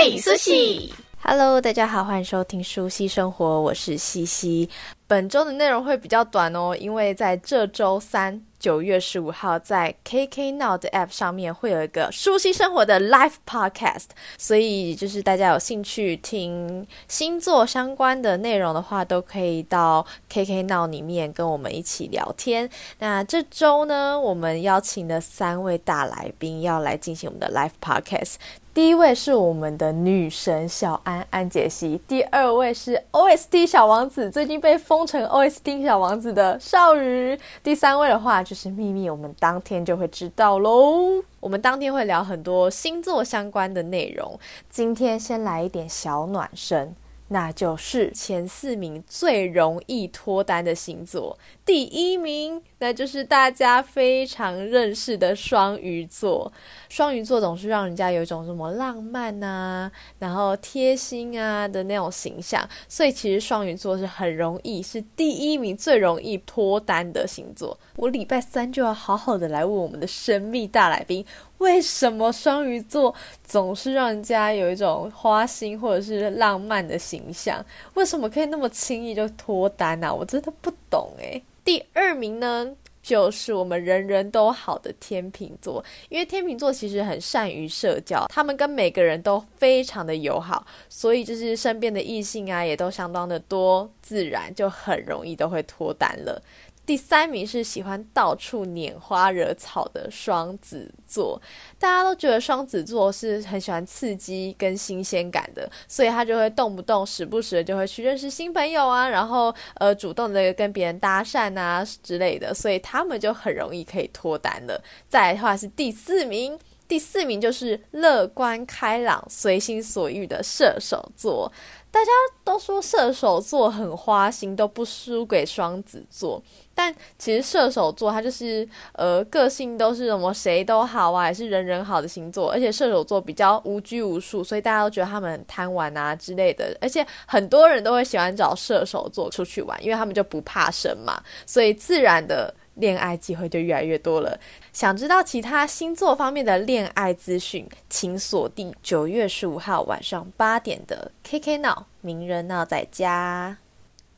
苏西，Hello，大家好，欢迎收听舒西生活，我是西西。本周的内容会比较短哦，因为在这周三，九月十五号，在 KK Now 的 App 上面会有一个舒希生活的 Live Podcast，所以就是大家有兴趣听星座相关的内容的话，都可以到 KK Now 里面跟我们一起聊天。那这周呢，我们邀请了三位大来宾要来进行我们的 Live Podcast。第一位是我们的女神小安安杰西，第二位是 OST 小王子，最近被封成 OST 小王子的少宇，第三位的话就是秘密，我们当天就会知道喽。我们当天会聊很多星座相关的内容，今天先来一点小暖身。那就是前四名最容易脱单的星座，第一名那就是大家非常认识的双鱼座。双鱼座总是让人家有一种什么浪漫啊，然后贴心啊的那种形象，所以其实双鱼座是很容易是第一名最容易脱单的星座。我礼拜三就要好好的来问我们的神秘大来宾。为什么双鱼座总是让人家有一种花心或者是浪漫的形象？为什么可以那么轻易就脱单啊？我真的不懂诶。第二名呢，就是我们人人都好的天秤座，因为天秤座其实很善于社交，他们跟每个人都非常的友好，所以就是身边的异性啊也都相当的多，自然就很容易都会脱单了。第三名是喜欢到处拈花惹草的双子座，大家都觉得双子座是很喜欢刺激跟新鲜感的，所以他就会动不动、时不时就会去认识新朋友啊，然后呃主动的跟别人搭讪啊之类的，所以他们就很容易可以脱单了。再来的话是第四名，第四名就是乐观开朗、随心所欲的射手座。大家都说射手座很花心，都不输给双子座。但其实射手座他就是呃个性都是什么谁都好啊，也是人人好的星座。而且射手座比较无拘无束，所以大家都觉得他们很贪玩啊之类的。而且很多人都会喜欢找射手座出去玩，因为他们就不怕生嘛，所以自然的恋爱机会就越来越多了。想知道其他星座方面的恋爱资讯，请锁定九月十五号晚上八点的 KK 闹名人闹在家。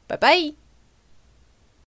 拜拜。